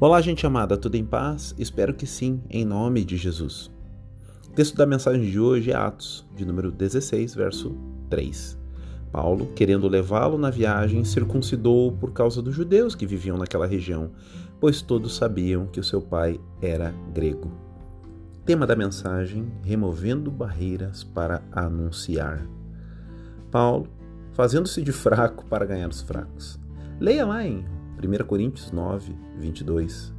Olá, gente amada, tudo em paz? Espero que sim, em nome de Jesus. O texto da mensagem de hoje é Atos, de número 16, verso 3. Paulo, querendo levá-lo na viagem, circuncidou por causa dos judeus que viviam naquela região, pois todos sabiam que o seu pai era grego. Tema da mensagem: removendo barreiras para anunciar. Paulo, fazendo-se de fraco para ganhar os fracos. Leia lá em 1 Coríntios 9, 22.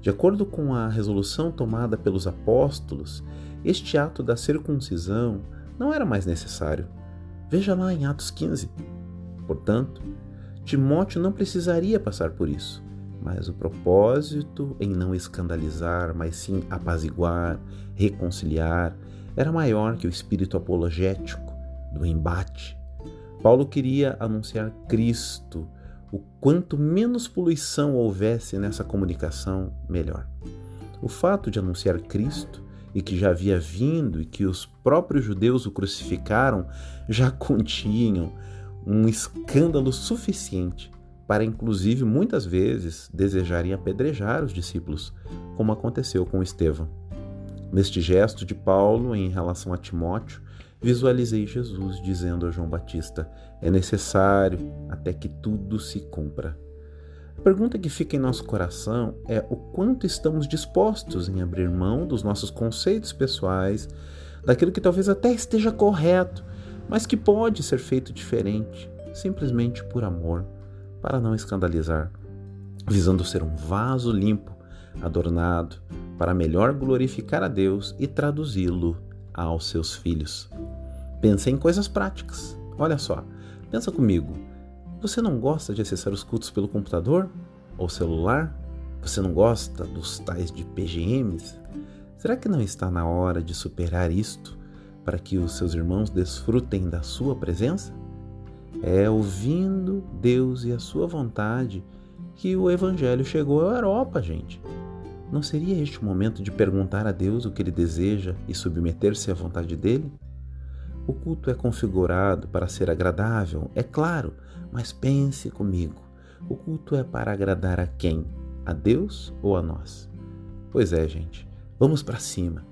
De acordo com a resolução tomada pelos apóstolos, este ato da circuncisão não era mais necessário. Veja lá em Atos 15. Portanto, Timóteo não precisaria passar por isso, mas o propósito em não escandalizar, mas sim apaziguar, reconciliar, era maior que o espírito apologético do embate. Paulo queria anunciar Cristo o quanto menos poluição houvesse nessa comunicação, melhor. O fato de anunciar Cristo e que já havia vindo e que os próprios judeus o crucificaram já continham um escândalo suficiente para, inclusive, muitas vezes desejarem apedrejar os discípulos, como aconteceu com Estevão. Neste gesto de Paulo em relação a Timóteo, visualizei Jesus dizendo a João Batista: É necessário até que tudo se cumpra. A pergunta que fica em nosso coração é o quanto estamos dispostos em abrir mão dos nossos conceitos pessoais, daquilo que talvez até esteja correto, mas que pode ser feito diferente, simplesmente por amor, para não escandalizar, visando ser um vaso limpo, adornado, para melhor glorificar a Deus e traduzi-lo aos seus filhos. Pense em coisas práticas. Olha só, pensa comigo. Você não gosta de acessar os cultos pelo computador ou celular? Você não gosta dos tais de PGMs? Será que não está na hora de superar isto para que os seus irmãos desfrutem da sua presença? É ouvindo Deus e a sua vontade que o Evangelho chegou à Europa, gente. Não seria este o momento de perguntar a Deus o que ele deseja e submeter-se à vontade dele? O culto é configurado para ser agradável, é claro, mas pense comigo: o culto é para agradar a quem? A Deus ou a nós? Pois é, gente, vamos para cima,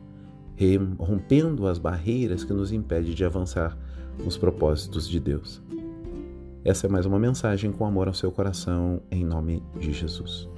rompendo as barreiras que nos impedem de avançar nos propósitos de Deus. Essa é mais uma mensagem com amor ao seu coração, em nome de Jesus.